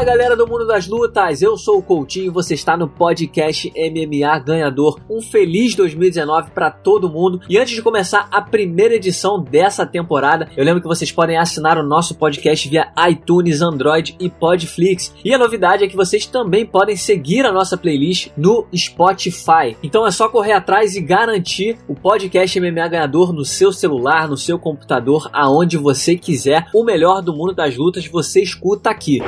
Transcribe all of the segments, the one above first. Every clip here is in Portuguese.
Fala galera do mundo das lutas, eu sou o Coutinho e você está no podcast MMA Ganhador. Um feliz 2019 para todo mundo. E antes de começar a primeira edição dessa temporada, eu lembro que vocês podem assinar o nosso podcast via iTunes, Android e Podflix. E a novidade é que vocês também podem seguir a nossa playlist no Spotify. Então é só correr atrás e garantir o podcast MMA Ganhador no seu celular, no seu computador, aonde você quiser. O melhor do mundo das lutas você escuta aqui.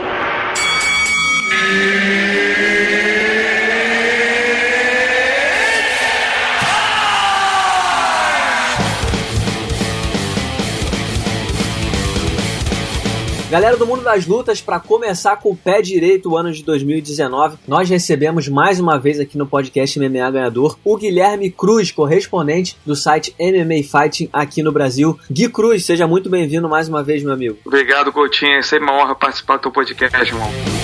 Galera do mundo das lutas, para começar com o pé direito o ano de 2019, nós recebemos mais uma vez aqui no podcast MMA Ganhador o Guilherme Cruz, correspondente do site MMA Fighting aqui no Brasil. Gui Cruz, seja muito bem-vindo mais uma vez, meu amigo. Obrigado, Coutinho. É sempre uma honra participar do teu podcast, irmão.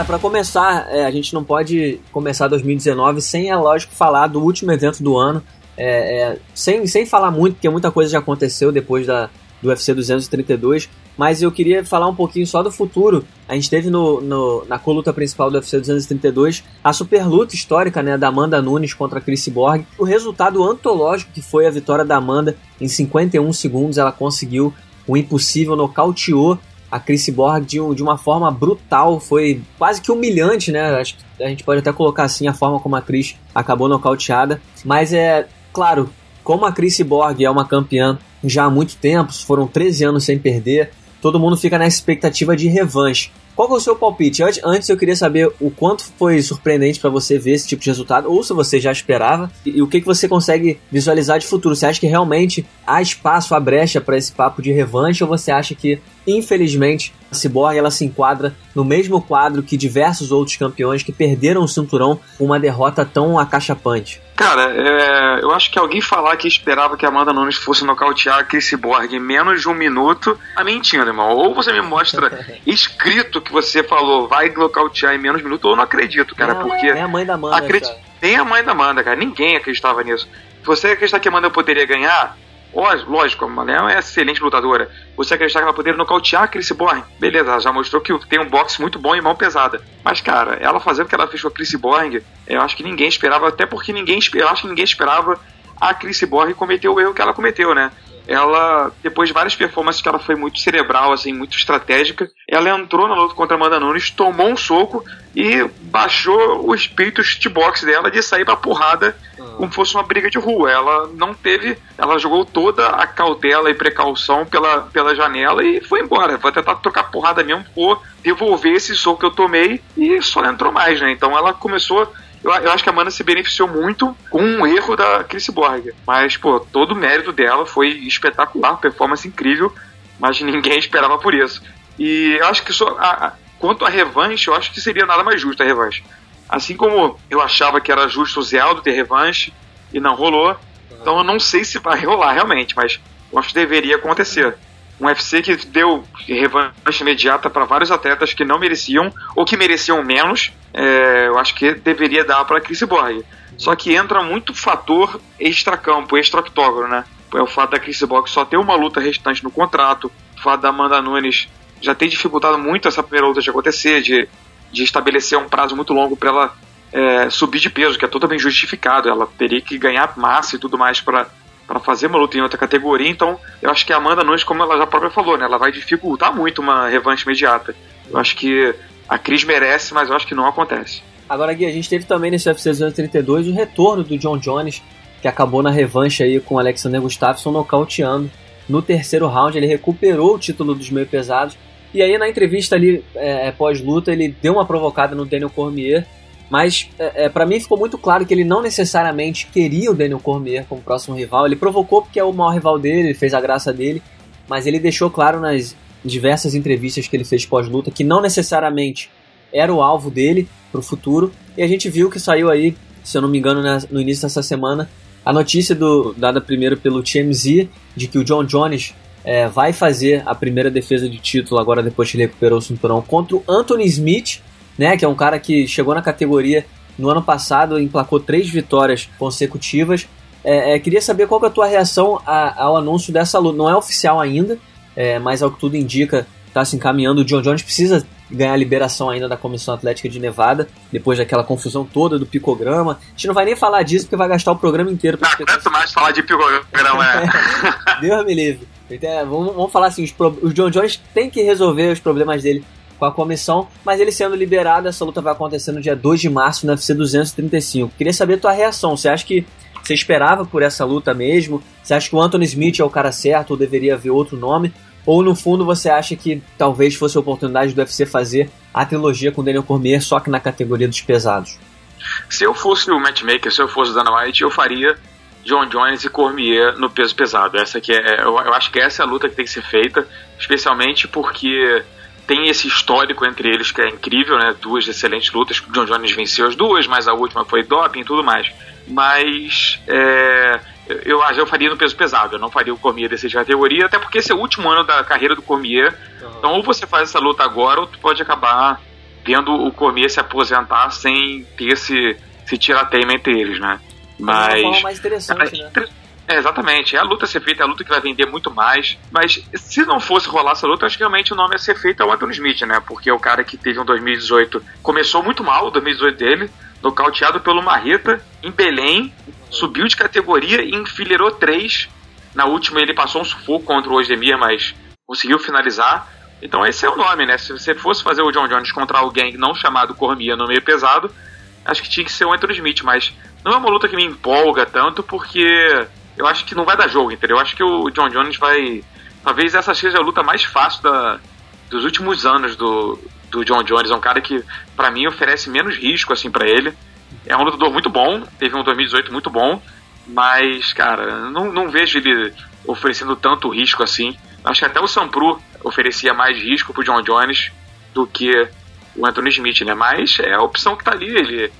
Cara, para começar, é, a gente não pode começar 2019 sem, é lógico, falar do último evento do ano. É, é, sem, sem falar muito, porque muita coisa já aconteceu depois da, do UFC 232, mas eu queria falar um pouquinho só do futuro. A gente teve no, no, na coluta principal do UFC 232 a super luta histórica né, da Amanda Nunes contra a Chris Borg. O resultado antológico que foi a vitória da Amanda em 51 segundos, ela conseguiu o impossível, nocauteou a Chris Borg de, de, uma forma brutal, foi quase que humilhante, né? Acho que a gente pode até colocar assim a forma como a Chris acabou nocauteada. Mas é claro, como a Chris Borg é uma campeã já há muito tempo, foram 13 anos sem perder, todo mundo fica na expectativa de revanche. Qual é o seu palpite? Antes, antes eu queria saber o quanto foi surpreendente para você ver esse tipo de resultado, ou se você já esperava, e, e, o que, que você consegue visualizar de futuro. Você acha que realmente há espaço, há brecha para esse papo de revanche, ou você acha que Infelizmente, a Cyborg ela se enquadra no mesmo quadro que diversos outros campeões que perderam o cinturão com uma derrota tão acachapante. Cara, é, eu acho que alguém falar que esperava que a Amanda Nunes fosse nocautear a Chris Cyborg em menos de um minuto, tá mentindo, irmão. Ou você me mostra escrito que você falou vai nocautear em menos de um minuto, ou eu não acredito, cara, não, porque... É a mãe da Amanda, acredit... Nem a mãe da Amanda, cara. Ninguém acreditava nisso. Você acreditar que a Amanda poderia ganhar, Lógico, a Mulher é excelente lutadora. Você acreditar que ela poderia nocautear a Chris Borne? Beleza, ela já mostrou que tem um boxe muito bom e mão pesada. Mas, cara, ela fazendo o que ela fez com a Chris Borne, eu acho que ninguém esperava, até porque ninguém eu acho que ninguém esperava a Chris Borne cometer o erro que ela cometeu, né? Ela, depois de várias performances que ela foi muito cerebral, assim, muito estratégica, ela entrou na luta contra a Amanda Nunes, tomou um soco e baixou o espírito boxe dela de sair pra porrada uhum. como fosse uma briga de rua. Ela não teve, ela jogou toda a cautela e precaução pela, pela janela e foi embora. Vai tentar trocar porrada mesmo, por devolver esse soco que eu tomei e só entrou mais, né? Então ela começou eu, eu, acho que a Amanda se beneficiou muito com um erro da Chris Borg. Mas, pô, todo o mérito dela foi espetacular, performance incrível, mas ninguém esperava por isso. E eu acho que só, a, a, quanto à revanche, eu acho que seria nada mais justo a revanche. Assim como eu achava que era justo o Zé Aldo ter revanche e não rolou, então eu não sei se vai rolar realmente, mas eu acho que deveria acontecer um UFC que deu revanche imediata para vários atletas que não mereciam ou que mereciam menos. É, eu acho que deveria dar para Chris Borg. Só que entra muito fator extra-campo, extra-octógono, né? É o fato da Chris Borg só ter uma luta restante no contrato, o fato da Amanda Nunes já ter dificultado muito essa primeira luta de acontecer, de, de estabelecer um prazo muito longo para ela é, subir de peso, que é totalmente justificado. Ela teria que ganhar massa e tudo mais para para fazer uma luta em outra categoria, então eu acho que a Amanda Nunes, como ela já própria falou, né, ela vai dificultar muito uma revanche imediata. Eu acho que a Cris merece, mas eu acho que não acontece. Agora, Gui, a gente teve também nesse UFC 232 o retorno do John Jones, que acabou na revanche aí com o Alexander Gustafsson nocauteando. No terceiro round, ele recuperou o título dos meio pesados. E aí, na entrevista ali, é, pós-luta, ele deu uma provocada no Daniel Cormier mas é, é para mim ficou muito claro que ele não necessariamente queria o Daniel Cormier como próximo rival. Ele provocou porque é o maior rival dele, ele fez a graça dele, mas ele deixou claro nas diversas entrevistas que ele fez pós-luta que não necessariamente era o alvo dele para o futuro. E a gente viu que saiu aí, se eu não me engano, no início dessa semana, a notícia do, dada primeiro pelo TMZ de que o John Jones é, vai fazer a primeira defesa de título agora depois que ele recuperou o cinturão contra o Anthony Smith né? Que é um cara que chegou na categoria no ano passado, emplacou três vitórias consecutivas. É, é, queria saber qual é a tua reação a, ao anúncio dessa luta. Não é oficial ainda, é, mas ao que tudo indica, está se encaminhando. O John Jones precisa ganhar a liberação ainda da Comissão Atlética de Nevada, depois daquela confusão toda do picograma. A gente não vai nem falar disso porque vai gastar o programa inteiro. Não aguento mais falar de picograma, é. Deus me livre. Então, vamos, vamos, falar assim, os, os John Jones tem que resolver os problemas dele com a comissão, mas ele sendo liberado, essa luta vai acontecer no dia 2 de março no UFC 235. Queria saber a tua reação, você acha que você esperava por essa luta mesmo? Você acha que o Anthony Smith é o cara certo ou deveria haver outro nome? Ou no fundo você acha que talvez fosse a oportunidade do UFC fazer a trilogia com Daniel Cormier só que na categoria dos pesados? Se eu fosse o matchmaker, se eu fosse o Dana White, eu faria John Jones e Cormier no peso pesado. Essa que é, eu, eu acho que essa é a luta que tem que ser feita, especialmente porque tem esse histórico entre eles que é incrível, né? Duas excelentes lutas. O John Jones venceu as duas, mas a última foi doping e tudo mais. Mas é, eu acho eu faria no peso pesado, eu não faria o Cormier dessa de categoria, até porque esse é o último ano da carreira do Cormier. Uhum. Então, ou você faz essa luta agora, ou tu pode acabar vendo o Cormier se aposentar sem ter esse, esse tirateima entre eles, né? Mas. É uma mais interessante, né? É, exatamente. É a luta a ser feita, é a luta que vai vender muito mais. Mas se não fosse rolar essa luta, acho que realmente o nome a ser feito é o Anthony Smith, né? Porque é o cara que teve um 2018. Começou muito mal o 2018 dele, nocauteado pelo Marreta em Belém, subiu de categoria e enfileirou três. Na última ele passou um sufoco contra o Osdemir, mas conseguiu finalizar. Então esse é o nome, né? Se você fosse fazer o John Jones contra alguém não chamado Cormia no meio pesado, acho que tinha que ser o Anthony Smith, mas não é uma luta que me empolga tanto porque eu acho que não vai dar jogo, entendeu? Eu acho que o John Jones vai. Talvez essa seja a luta mais fácil da, dos últimos anos do, do John Jones. É um cara que, para mim, oferece menos risco assim para ele. É um lutador muito bom, teve um 2018 muito bom, mas, cara, não, não vejo ele oferecendo tanto risco assim. Acho que até o Sampru oferecia mais risco pro John Jones do que o Anthony Smith, né? Mas é a opção que tá ali. Ele,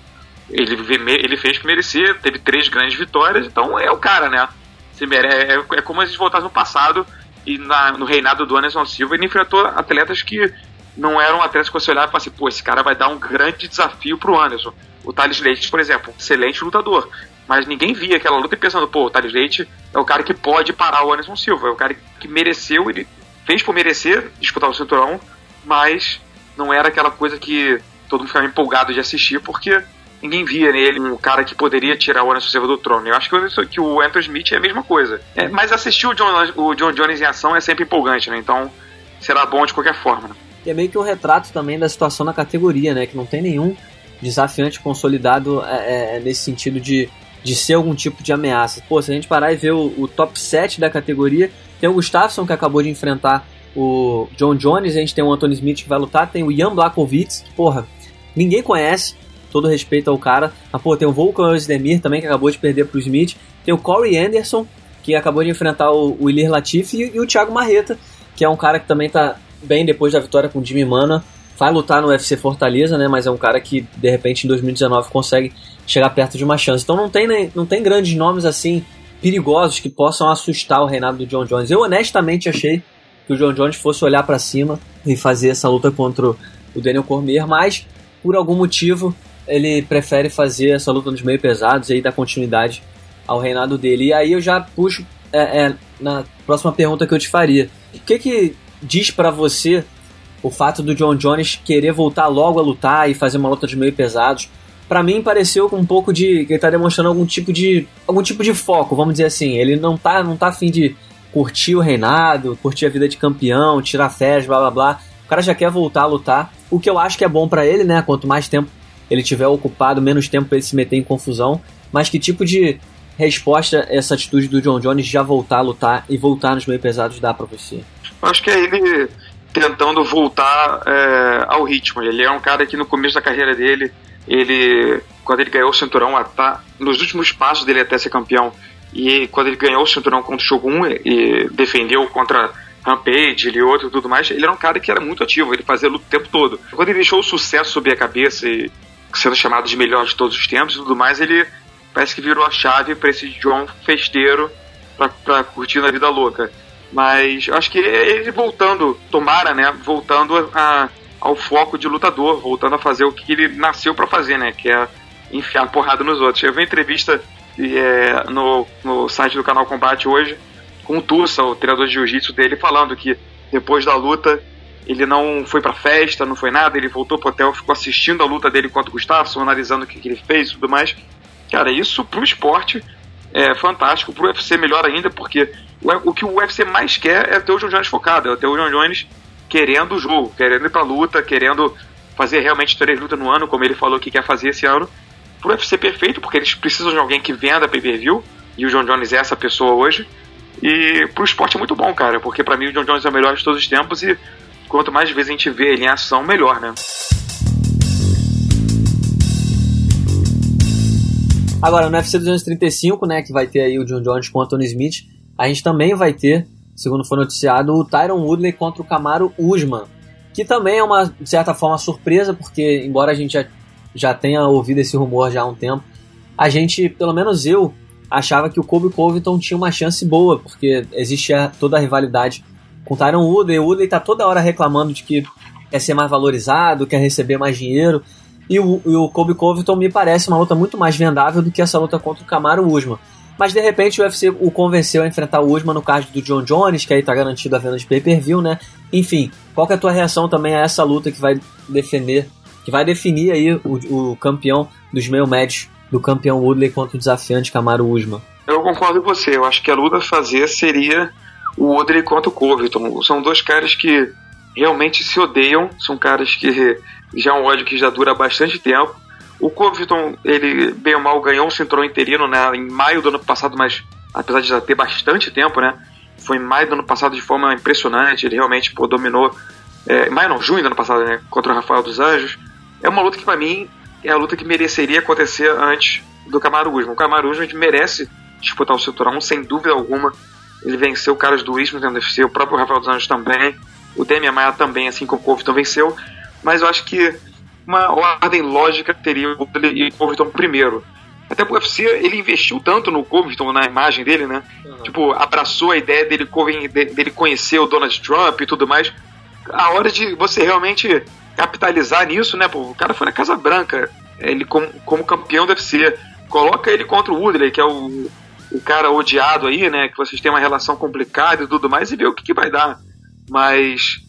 ele, ele fez que merecer, teve três grandes vitórias, então é o cara, né? Se mere, é, é como gente voltasse no passado e na, no reinado do Anderson Silva ele enfrentou atletas que não eram atletas que você olhava e falava assim, pô, esse cara vai dar um grande desafio pro Anderson. O Thales Leite, por exemplo, excelente lutador. Mas ninguém via aquela luta e pensando, pô, o Thales Leite é o cara que pode parar o Anderson Silva, é o cara que mereceu, ele fez por merecer disputar o cinturão, mas não era aquela coisa que todo mundo ficava empolgado de assistir, porque ninguém via nele um cara que poderia tirar o Anderson Silva do trono. Eu acho que, que o Anthony Smith é a mesma coisa. É, mas assistir o John, o John Jones em ação é sempre empolgante, né? Então será bom de qualquer forma. Né? E é meio que um retrato também da situação na categoria, né? Que não tem nenhum desafiante consolidado é, é, é, nesse sentido de, de ser algum tipo de ameaça. Pô, se a gente parar e ver o, o top 7 da categoria, tem o Gustafsson que acabou de enfrentar o John Jones, a gente tem o Anthony Smith que vai lutar, tem o Ian Blakovic, que, porra, ninguém conhece, todo respeito ao cara. Mas, pô, tem o Volkan Özdemir também, que acabou de perder pro Smith. Tem o Corey Anderson, que acabou de enfrentar o, o Ilir Latif, e, e, o Thiago Marreta, que é um cara que também tá bem depois da vitória com o Jimmy Mana vai lutar no UFC Fortaleza, né? Mas é um cara que de repente em 2019 consegue chegar perto de uma chance. Então não tem, não tem grandes nomes assim perigosos que possam assustar o reinado do John Jones. Eu honestamente achei que o John Jones fosse olhar para cima e fazer essa luta contra o Daniel Cormier, mas por algum motivo ele prefere fazer essa luta nos meio pesados e aí dar continuidade ao reinado dele. E aí eu já puxo é, é, na próxima pergunta que eu te faria. O que que diz para você o fato do John Jones querer voltar logo a lutar e fazer uma luta de meio pesados, para mim pareceu com um pouco de que ele tá demonstrando algum tipo de algum tipo de foco, vamos dizer assim. Ele não tá não tá afim de curtir o reinado, curtir a vida de campeão, tirar férias, blá blá blá. O cara já quer voltar a lutar, o que eu acho que é bom para ele, né? Quanto mais tempo ele tiver ocupado, menos tempo pra ele se meter em confusão. Mas que tipo de resposta essa atitude do John Jones já voltar a lutar e voltar nos meio pesados dá para você? Acho que é ele tentando voltar é, ao ritmo. Ele é um cara que no começo da carreira dele, ele quando ele ganhou o cinturão, nos últimos passos dele até ser campeão, e quando ele ganhou o cinturão contra o Shogun e defendeu contra Rampage e outro e tudo mais, ele era um cara que era muito ativo, ele fazia luta o tempo todo. Quando ele deixou o sucesso subir a cabeça e sendo chamado de melhor de todos os tempos e tudo mais, ele parece que virou a chave para esse John festeiro para curtir na vida louca. Mas acho que ele voltando, tomara, né? Voltando a, ao foco de lutador, voltando a fazer o que ele nasceu para fazer, né? Que é enfiar porrada nos outros. Eu vi uma entrevista é, no, no site do canal Combate hoje com o Tussa, o treinador de jiu-jitsu dele, falando que depois da luta ele não foi pra festa, não foi nada, ele voltou pro hotel, ficou assistindo a luta dele contra o Gustafsson, analisando o que, que ele fez e tudo mais. Cara, isso pro esporte é fantástico, pro UFC melhor ainda, porque o, o que o UFC mais quer é ter o John Jones focado, é ter o John Jones querendo o jogo, querendo ir pra luta, querendo fazer realmente três lutas no ano, como ele falou que quer fazer esse ano. Pro UFC perfeito, porque eles precisam de alguém que venda pay-per-view, e o John Jones é essa pessoa hoje. E pro esporte é muito bom, cara, porque para mim o John Jones é o melhor de todos os tempos e quanto mais vezes a gente vê ele em ação, melhor, né? Agora, no UFC 235, né, que vai ter aí o John Jones com o Anthony Smith, a gente também vai ter, segundo foi noticiado, o Tyron Woodley contra o Camaro Usman, que também é uma, de certa forma, surpresa, porque embora a gente já, já tenha ouvido esse rumor já há um tempo, a gente, pelo menos eu, achava que o Kobe Covington tinha uma chance boa, porque existia toda a rivalidade com o Woodley. O Woodley tá toda hora reclamando de que quer ser mais valorizado, quer receber mais dinheiro. E o, e o Kobe Covington me parece uma luta muito mais vendável do que essa luta contra o Camaro Usman. Mas de repente o UFC o convenceu a enfrentar o Usman no caso do John Jones, que aí tá garantido a venda de pay-per-view, né? Enfim, qual é a tua reação também a essa luta que vai defender, que vai definir aí o, o campeão dos meio médios do campeão Woodley contra o desafiante Camaro Usman. Eu concordo com você. Eu acho que a luta fazer seria o Woodley contra o Covington. São dois caras que realmente se odeiam. São caras que já é um ódio que já dura bastante tempo. O Covington, ele bem ou mal ganhou um cinturão interino né, em maio do ano passado, mas apesar de já ter bastante tempo, né? Foi em maio do ano passado de forma impressionante. Ele realmente pô, dominou. É, maio não, junho do ano passado, né? Contra o Rafael dos Anjos. É uma luta que para mim é a luta que mereceria acontecer antes do Camaro Usman. O Camaro Usman merece disputar o cinturão, sem dúvida alguma. Ele venceu caras do Ismo no UFC, o próprio Rafael dos Anjos também, o Demian Maia também, assim como o Covington venceu. Mas eu acho que uma ordem lógica teria o Woodley e o Covington primeiro. Até o UFC, ele investiu tanto no Covington, na imagem dele, né? Uhum. Tipo, abraçou a ideia dele, dele conhecer o Donald Trump e tudo mais. A hora de você realmente capitalizar nisso, né? Pô, o cara foi na Casa Branca, ele como, como campeão deve ser. Coloca ele contra o Woodley, que é o, o cara odiado aí, né? Que vocês têm uma relação complicada e tudo mais, e vê o que, que vai dar. Mas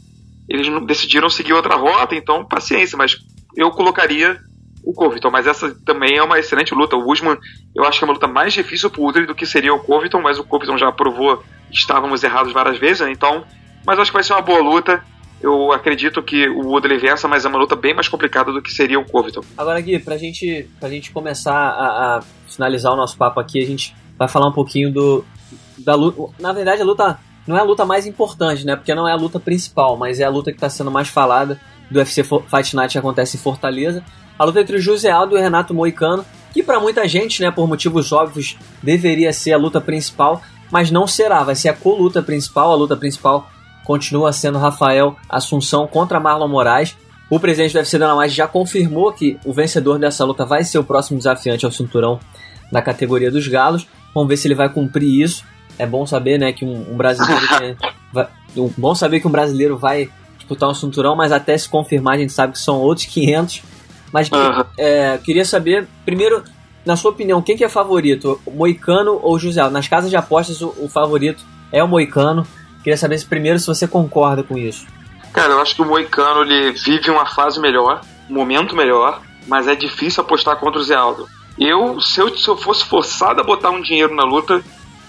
eles decidiram seguir outra rota, então paciência, mas eu colocaria o Covington, mas essa também é uma excelente luta. O Usman, eu acho que é uma luta mais difícil pro Woodley do que seria o Covington, mas o Covington já provou que estávamos errados várias vezes, né? Então, mas acho que vai ser uma boa luta. Eu acredito que o Woodley vença, mas é uma luta bem mais complicada do que seria o Covington. Agora, Gui, pra gente, pra gente começar a, a finalizar o nosso papo aqui, a gente vai falar um pouquinho do da luta. Na verdade, a luta não é a luta mais importante, né? Porque não é a luta principal, mas é a luta que está sendo mais falada do UFC Fight Night que acontece em Fortaleza. A luta entre o José Aldo e o Renato Moicano, que para muita gente, né, por motivos óbvios, deveria ser a luta principal, mas não será. Vai ser a co-luta principal. A luta principal continua sendo Rafael Assunção contra Marlon Moraes. O presidente do UFC Dana White já confirmou que o vencedor dessa luta vai ser o próximo desafiante ao cinturão da categoria dos galos. Vamos ver se ele vai cumprir isso. É bom saber, né, que um, um brasileiro vai, um, bom saber que um brasileiro vai disputar um cinturão, mas até se confirmar a gente sabe que são outros 500. Mas uhum. é, queria saber, primeiro, na sua opinião, quem que é favorito, o Moicano ou o José? Nas casas de apostas, o, o favorito é o Moicano. Queria saber se primeiro se você concorda com isso. Cara, eu acho que o Moicano ele vive uma fase melhor, um momento melhor, mas é difícil apostar contra o Zé Aldo. Eu se, eu, se eu fosse forçado a botar um dinheiro na luta,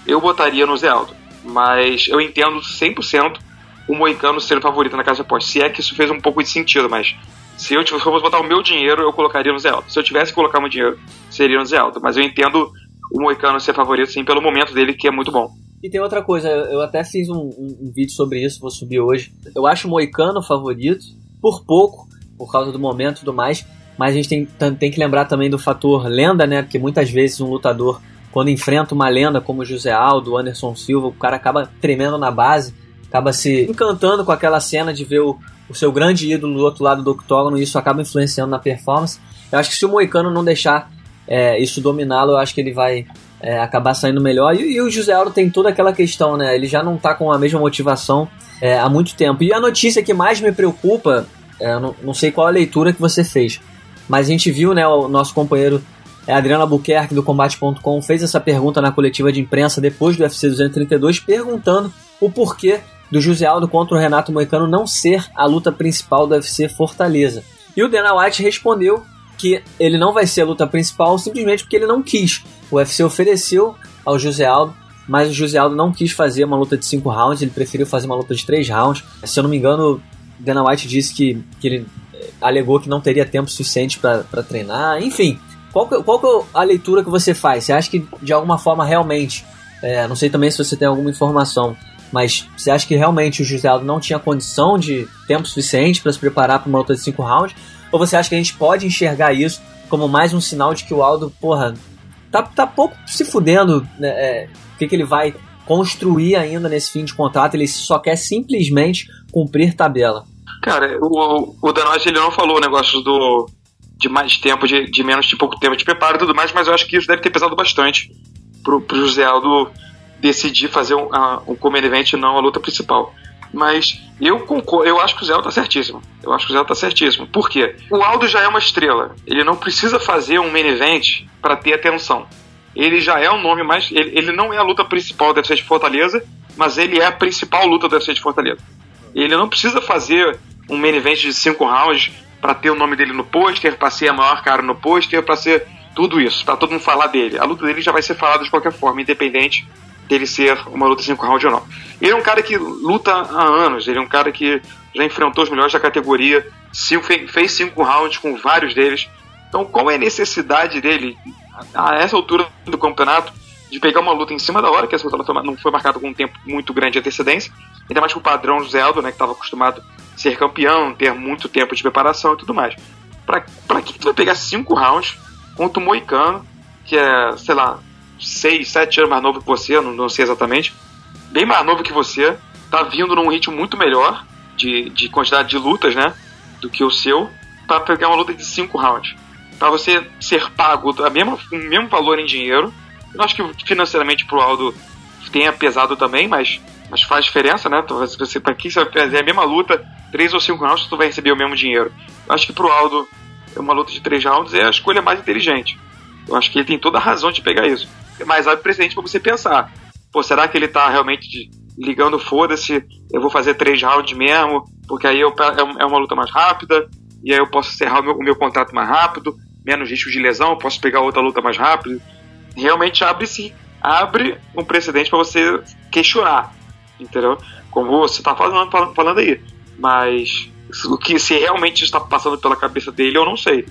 eu botaria no Zé Aldo. Mas eu entendo 100% o Moicano ser o favorito na casa apostas. Se é que isso fez um pouco de sentido, mas se eu tivesse botar o meu dinheiro, eu colocaria no Zé Aldo. Se eu tivesse que colocar meu dinheiro, seria no Zé Aldo. Mas eu entendo o Moicano ser favorito, sim, pelo momento dele, que é muito bom. E tem outra coisa, eu até fiz um, um, um vídeo sobre isso, vou subir hoje. Eu acho o Moicano favorito, por pouco, por causa do momento e tudo mais, mas a gente tem, tem que lembrar também do fator lenda, né? Porque muitas vezes um lutador, quando enfrenta uma lenda como José Aldo, Anderson Silva, o cara acaba tremendo na base, acaba se encantando com aquela cena de ver o, o seu grande ídolo do outro lado do octógono e isso acaba influenciando na performance. Eu acho que se o Moicano não deixar é, isso dominá-lo, eu acho que ele vai é, acabar saindo melhor. E, e, o José Aldo tem toda aquela questão, né? Ele já não tá com a mesma motivação é, há muito tempo. E a notícia que mais me preocupa, é, não, não sei qual a leitura que você fez, mas a gente viu, né, o nosso companheiro A Adriana Albuquerque do Combate.com fez essa pergunta na coletiva de imprensa depois do UFC 232, perguntando o porquê do José Aldo contra o Renato Moicano não ser a luta principal do UFC Fortaleza. E o Dana White respondeu que ele não vai ser a luta principal simplesmente porque ele não quis. O UFC ofereceu ao José Aldo, mas o José Aldo não quis fazer uma luta de 5 rounds, ele preferiu fazer uma luta de 3 rounds. Se eu não me engano, Dana White disse que, que ele eh, alegou que não teria tempo suficiente para treinar, enfim. Qual que, qual que é a leitura que você faz? Você acha que de alguma forma realmente, é, não sei também se você tem alguma informação, mas você acha que realmente o José Aldo não tinha condição de tempo suficiente para se preparar para uma luta de 5 rounds? Ou você acha que a gente pode enxergar isso como mais um sinal de que o Aldo, porra, tá, tá pouco se fudendo né, é, o que, que ele vai construir ainda nesse fim de contrato? Ele só quer simplesmente cumprir tabela. Cara, o, o ele não falou o negócio do, de mais tempo, de, de menos de pouco tempo de preparo e tudo mais, mas eu acho que isso deve ter pesado bastante pro, pro José Aldo decidir fazer um, um comer event e não a luta principal. Mas eu concordo, eu acho que o Zé tá certíssimo. Eu acho que o Zé tá certíssimo. Por quê? O Aldo já é uma estrela. Ele não precisa fazer um main event para ter atenção. Ele já é um nome mais. Ele, ele não é a luta principal do UFC de Fortaleza, mas ele é a principal luta do UFC de Fortaleza. Ele não precisa fazer um main event de cinco rounds para ter o nome dele no pôster, para ser a maior cara no pôster, para ser tudo isso, para todo mundo falar dele. A luta dele já vai ser falada de qualquer forma, independente dele ser uma luta 5 rounds ou não. Ele é um cara que luta há anos, ele é um cara que já enfrentou os melhores da categoria, fez 5 rounds com vários deles. Então, qual é a necessidade dele, a essa altura do campeonato, de pegar uma luta em cima da hora, que essa luta não foi marcada com um tempo muito grande de antecedência, ainda mais com o padrão José Aldo, né, que estava acostumado ser campeão, ter muito tempo de preparação e tudo mais. Pra, pra que tu vai pegar cinco rounds contra o Moicano, que é, sei lá, seis, sete anos mais novo que você, não, não sei exatamente, bem mais novo que você, tá vindo num ritmo muito melhor de, de quantidade de lutas, né, do que o seu, para pegar uma luta de cinco rounds. Para você ser pago a o mesmo valor em dinheiro, eu acho que financeiramente pro Aldo tenha pesado também, mas mas faz diferença, né? Você, pra quem você vai fazer a mesma luta, 3 ou 5 rounds, tu vai receber o mesmo dinheiro. Eu acho que pro Aldo, uma luta de 3 rounds é a escolha mais inteligente. Eu acho que ele tem toda a razão de pegar isso. Mas abre precedente para você pensar. Pô, será que ele tá realmente ligando foda-se, eu vou fazer 3 rounds mesmo, porque aí eu, é, é uma luta mais rápida, e aí eu posso encerrar o meu, o meu contrato mais rápido, menos risco de lesão, posso pegar outra luta mais rápido. Realmente abre sim, abre um precedente para você questionar entendeu? Como você está falando, falando aí. Mas o que se realmente está passando pela cabeça dele, eu não sei.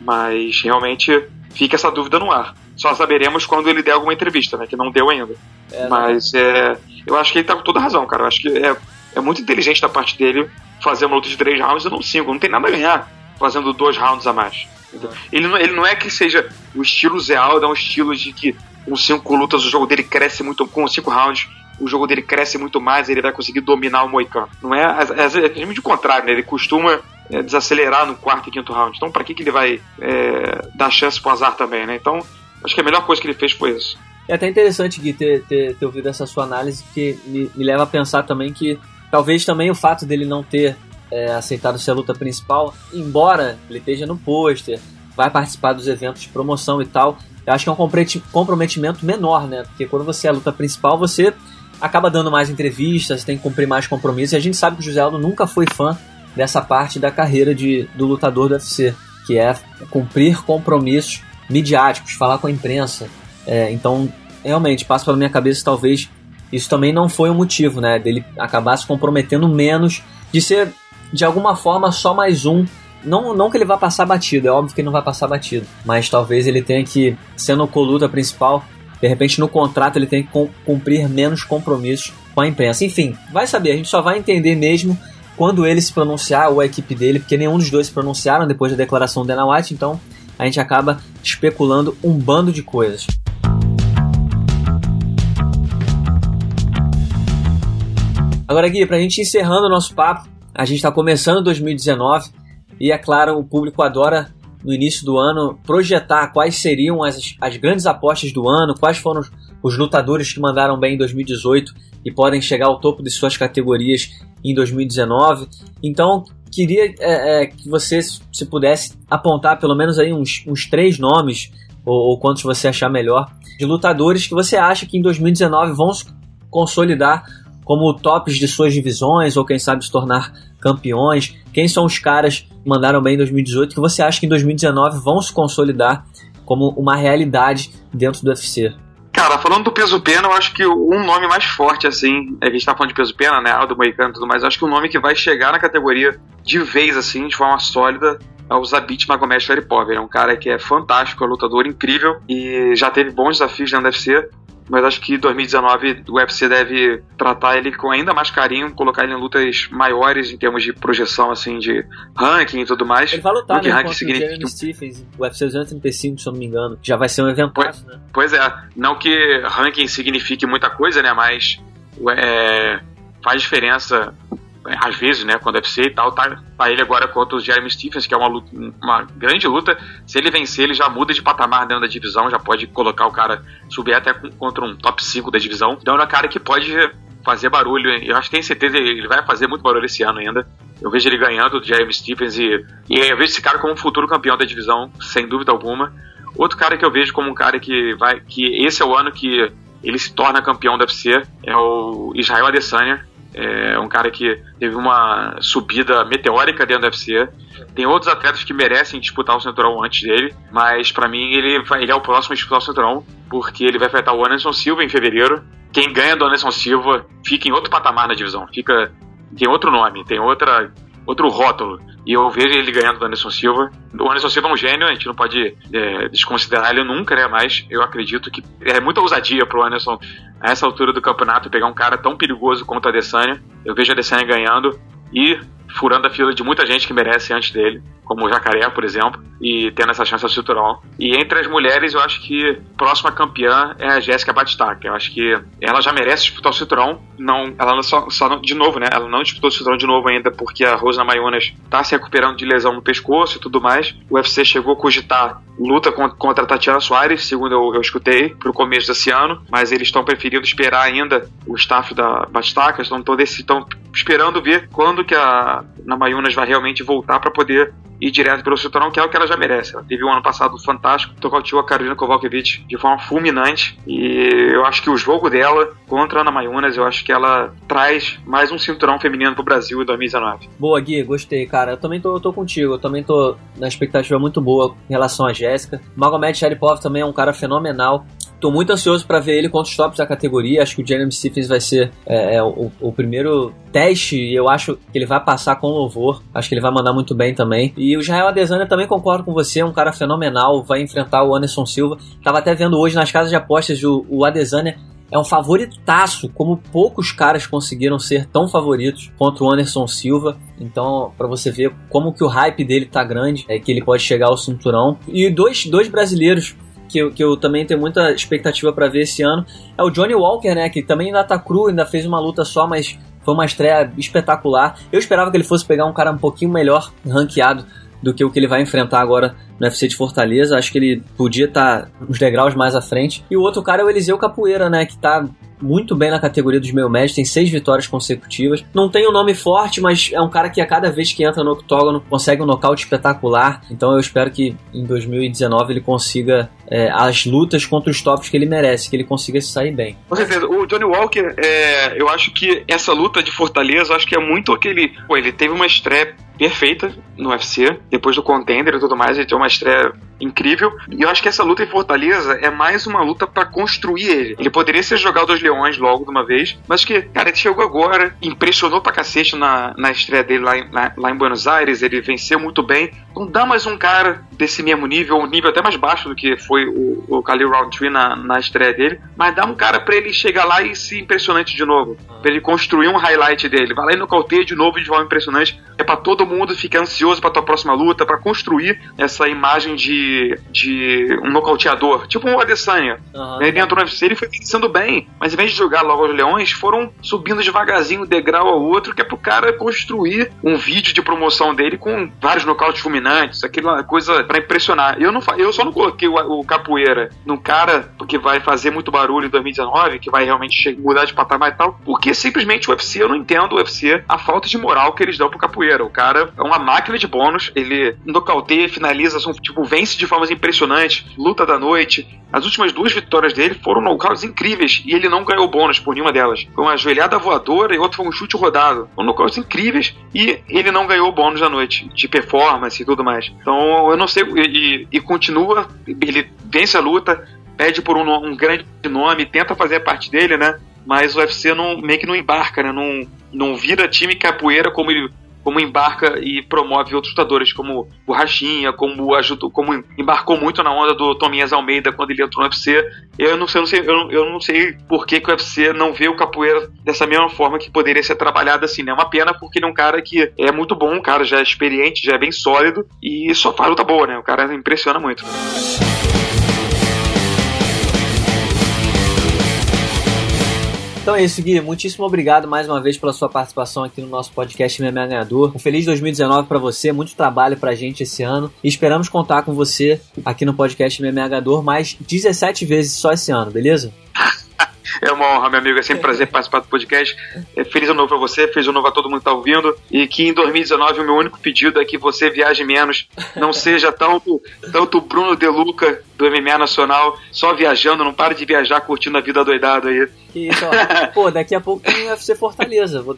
Mas realmente fica essa dúvida no ar. Só saberemos quando ele der alguma entrevista, né? Que não deu ainda. É, né? Mas é, eu acho que ele está com toda razão, cara. Eu acho que é, é muito inteligente da parte dele fazer uma luta de três rounds e não cinco. Não tem nada a ganhar fazendo dois rounds a mais. É. Ele, não, ele não é que seja o estilo Zé Aldo, é um estilo de que com cinco lutas o jogo dele cresce muito, com cinco rounds o jogo dele cresce muito mais, ele vai conseguir dominar o Moicano. Não é, é, é, de contrário, né? Ele costuma é, desacelerar no quarto e quinto round. Então, para que, que ele vai é, dar chance pro azar também, né? Então, acho que a melhor coisa que ele fez foi isso. É até interessante, Gui, ter, ter, ter ouvido essa sua análise, que me, me, leva a pensar também que talvez também o fato dele não ter é, aceitado ser a luta principal, embora ele esteja no pôster, vai participar dos eventos de promoção e tal, eu acho que é um comprometimento menor, né? Porque quando você é a luta principal, você acaba dando mais entrevistas, tem que cumprir mais compromissos. E a gente sabe que o José Aldo nunca foi fã dessa parte da carreira de, do lutador do UFC, que é cumprir compromissos midiáticos, falar com a imprensa. É, então, realmente, passa pela minha cabeça talvez isso também não foi um motivo, né? Dele acabar se comprometendo menos, de ser de alguma forma só mais um. Não, não que ele vá passar batido, é óbvio que ele não vai passar batido, mas talvez ele tenha que, sendo o coluta principal, de repente, no contrato, ele tem que cumprir menos compromissos com a imprensa. Enfim, vai saber, a gente só vai entender mesmo quando ele se pronunciar ou a equipe dele, porque nenhum dos dois se pronunciaram depois da declaração do Dana White, então a gente acaba especulando um bando de coisas. Agora, Gui, para a gente encerrando o nosso papo, a gente está começando 2019 e, é claro, o público adora no início do ano, projetar quais seriam as, as grandes apostas do ano, quais foram os, os lutadores que mandaram bem em 2018 e podem chegar ao topo de suas categorias em 2019. Então, queria é, é, que você, se pudesse, apontar pelo menos aí uns, uns três nomes ou, ou quantos você achar melhor, de lutadores que você acha que em 2019 vão se consolidar como tops de suas divisões, ou quem sabe se tornar campeões. Quem são os caras que mandaram bem em 2018 que você acha que em 2019 vão se consolidar como uma realidade dentro do UFC? Cara, falando do peso pena, eu acho que um nome mais forte, assim, é a gente tá falando de peso pena, né? Aldo Moicano e tudo mais, acho que o nome que vai chegar na categoria de vez, assim, de forma sólida, é o Zabit Magomed Sharipov. Ele é um cara que é fantástico, é um lutador incrível e já teve bons desafios do UFC mas acho que 2019 o UFC deve tratar ele com ainda mais carinho, colocar ele em lutas maiores em termos de projeção, assim, de ranking e tudo mais. Ele vai lutar, né, ranking significa... o Stephens, o UFC 235, se eu não me engano, já vai ser um evento, pois, né? Pois é, não que ranking signifique muita coisa, né, mas é, faz diferença às vezes, né, quando é UFC e tal, tá, tá ele agora contra o Jeremy Stephens, que é uma, luta, uma grande luta. Se ele vencer, ele já muda de patamar dentro da divisão, já pode colocar o cara, subir até contra um top 5 da divisão. Então é um cara que pode fazer barulho, eu acho que tenho certeza ele vai fazer muito barulho esse ano ainda. Eu vejo ele ganhando o Jeremy Stephens e, e eu vejo esse cara como um futuro campeão da divisão, sem dúvida alguma. Outro cara que eu vejo como um cara que vai. que esse é o ano que ele se torna campeão da UFC é o Israel Adesanya é um cara que teve uma subida meteórica dentro do UFC. Tem outros atletas que merecem disputar o cinturão antes dele, mas para mim ele, vai, ele é o próximo a disputar o cinturão, porque ele vai enfrentar o Anderson Silva em fevereiro. Quem ganha do Anderson Silva fica em outro patamar na divisão, fica tem outro nome, tem outra outro rótulo. E eu vejo ele ganhando do Anderson Silva. O Anderson Silva é um gênio, a gente não pode é, desconsiderar ele nunca, né? Mas eu acredito que é muita ousadia pro Anderson, a essa altura do campeonato, pegar um cara tão perigoso quanto a Adesanya. Eu vejo a Adesanya ganhando e furando a fila de muita gente que merece antes dele, como o Jacaré, por exemplo, e tendo essa chance cinturão. E entre as mulheres, eu acho que próxima campeã é a Jéssica Batistaca. Eu acho que ela já merece disputar o cinturão. Não, ela não só, só de novo, né? Ela não disputou o cinturão de novo ainda porque a Rosa Mayunas está se recuperando de lesão no pescoço e tudo mais. O UFC chegou a cogitar luta contra a Tatiana Soares, segundo eu, eu escutei, para o começo desse ano, mas eles estão preferindo esperar ainda o staff da Batistaca, estão, estão esperando ver quando que a Namayunas vai realmente voltar para poder ir direto pelo cinturão, que é o que ela já merece. Ela teve um ano passado fantástico, tocou a Carolina Kowalkiewicz de forma fulminante e eu acho que o jogo dela contra a Ana Mayunas, eu acho que ela traz mais um cinturão feminino pro Brasil em 2019. Boa, Gui, gostei, cara. Eu também tô, tô contigo, eu também tô na expectativa muito boa em relação a Jéssica. Magomed Sharipov também é um cara fenomenal. Tô muito ansioso para ver ele contra os tops da categoria. Acho que o Jeremy Stephens vai ser é, é, o, o, primeiro teste e eu acho que ele vai passar com louvor. Acho que ele vai mandar muito bem também. E o Israel Adesanya também concordo com você, é um cara fenomenal. Vai enfrentar o Anderson Silva. Tava até vendo hoje nas casas de apostas o, o Adesanya é um favoritaço, como poucos caras conseguiram ser tão favoritos contra o Anderson Silva. Então, para você ver como que o hype dele tá grande, é que ele pode chegar ao cinturão. E dois, dois brasileiros que eu, que eu também tenho muita expectativa para ver esse ano é o Johnny Walker, né? Que também ainda tá cru, ainda fez uma luta só, mas foi uma estreia espetacular. Eu esperava que ele fosse pegar um cara um pouquinho melhor ranqueado do que o que ele vai enfrentar agora no UFC de Fortaleza. Acho que ele podia estar tá uns degraus mais à frente. E o outro cara é o Eliseu Capoeira, né? Que tá muito bem na categoria dos meio médios, tem seis vitórias consecutivas. Não tem um nome forte, mas é um cara que a cada vez que entra no octógono consegue um nocaute espetacular. Então eu espero que em 2019 ele consiga é, as lutas contra os tops que ele merece, que ele consiga se sair bem. Com certeza. O Johnny Walker, é, eu acho que essa luta de Fortaleza, acho que é muito aquele. Pô, ele teve uma estreia perfeita no UFC, depois do Contender e tudo mais, ele teve uma estreia incrível. E eu acho que essa luta em Fortaleza é mais uma luta para construir ele. Ele poderia ser jogado aos leões logo de uma vez, mas que, cara, ele chegou agora, impressionou pra cacete na, na estreia dele lá em, lá, lá em Buenos Aires, ele venceu muito bem. Então dá mais um cara desse mesmo nível, um nível até mais baixo do que foi o, o Khalil Roundtree na, na estreia dele, mas dá um cara para ele chegar lá e se impressionante de novo, para ele construir um highlight dele. Vai lá e nocauteia de novo de forma impressionante. É para todo mundo ficar ansioso para tua próxima luta, para construir essa imagem de, de um nocauteador, tipo um Adesanya. Uhum, ele entrou no UFC, ele foi vencendo bem, mas em vez de jogar logo os leões, foram subindo devagarzinho, degrau ao outro, que é pro cara construir um vídeo de promoção dele com vários nocautes fulminantes, aquela coisa para impressionar. Eu, não, eu só não coloquei o, o capoeira num cara que vai fazer muito barulho em 2019, que vai realmente mudar de patamar e tal, porque simplesmente o UFC, eu não entendo o UFC, a falta de moral que eles dão pro capoeira. O cara é uma máquina de bônus, ele nocauteia, finaliza, tipo, vence de formas impressionantes, luta da noite. As últimas duas vitórias dele foram nocautes incríveis e ele não ganhou bônus por nenhuma delas. Foi uma joelhada voadora e outro foi um chute rodado. Foram nocautes incríveis e ele não ganhou bônus da noite, de performance e tudo mais. Então eu não sei, e, e continua, ele vence a luta, pede por um, um, grande nome, tenta fazer a parte dele, né? Mas o UFC não, meio que não embarca, né? Não, não vira time capoeira como ele como embarca e promove outros lutadores, como o Rachinha, como ajudou, como embarcou muito na onda do Tominhas Almeida quando ele entrou no UFC. Eu não sei, eu não sei, eu, eu não sei por que, que, o UFC não vê o capoeira dessa mesma forma que poderia ser trabalhado assim, né? É uma pena porque ele é um cara que é muito bom, um cara já é experiente, já é bem sólido e só faz luta boa, né? O cara impressiona muito. Então é isso, Gui. Muitíssimo obrigado mais uma vez pela sua participação aqui no nosso podcast MMA Ganhador. Um feliz 2019 para você, muito trabalho pra gente esse ano. E esperamos contar com você aqui no podcast MMA Ganhador mais 17 vezes só esse ano, beleza? É uma honra, meu amigo. É sempre um prazer participar do podcast. É, feliz ano novo pra você, feliz ano novo a todo mundo que tá ouvindo. E que em 2019 o meu único pedido é que você viaje menos. Não seja tanto, tanto Bruno De Luca do MMA Nacional, só viajando, não pare de viajar curtindo a vida doidada aí. Que isso, ó. Pô, daqui a pouco tem UFC Fortaleza. Vou,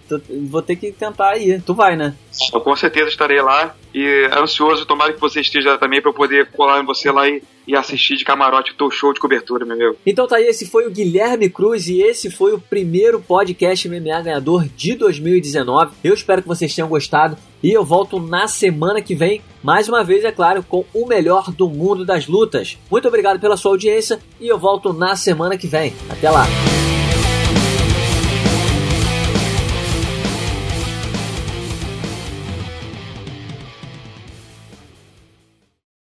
vou ter que tentar ir. Tu vai, né? Eu com certeza estarei lá e ansioso, tomara que você esteja também para eu poder colar em você lá e, e assistir de camarote o teu show de cobertura, meu amigo. Então tá aí, esse foi o Guilherme Cruz e esse foi o primeiro podcast MMA ganhador de 2019. Eu espero que vocês tenham gostado e eu volto na semana que vem, mais uma vez, é claro, com o melhor do mundo das lutas. Muito obrigado pela sua audiência e eu volto na semana que vem. Até lá!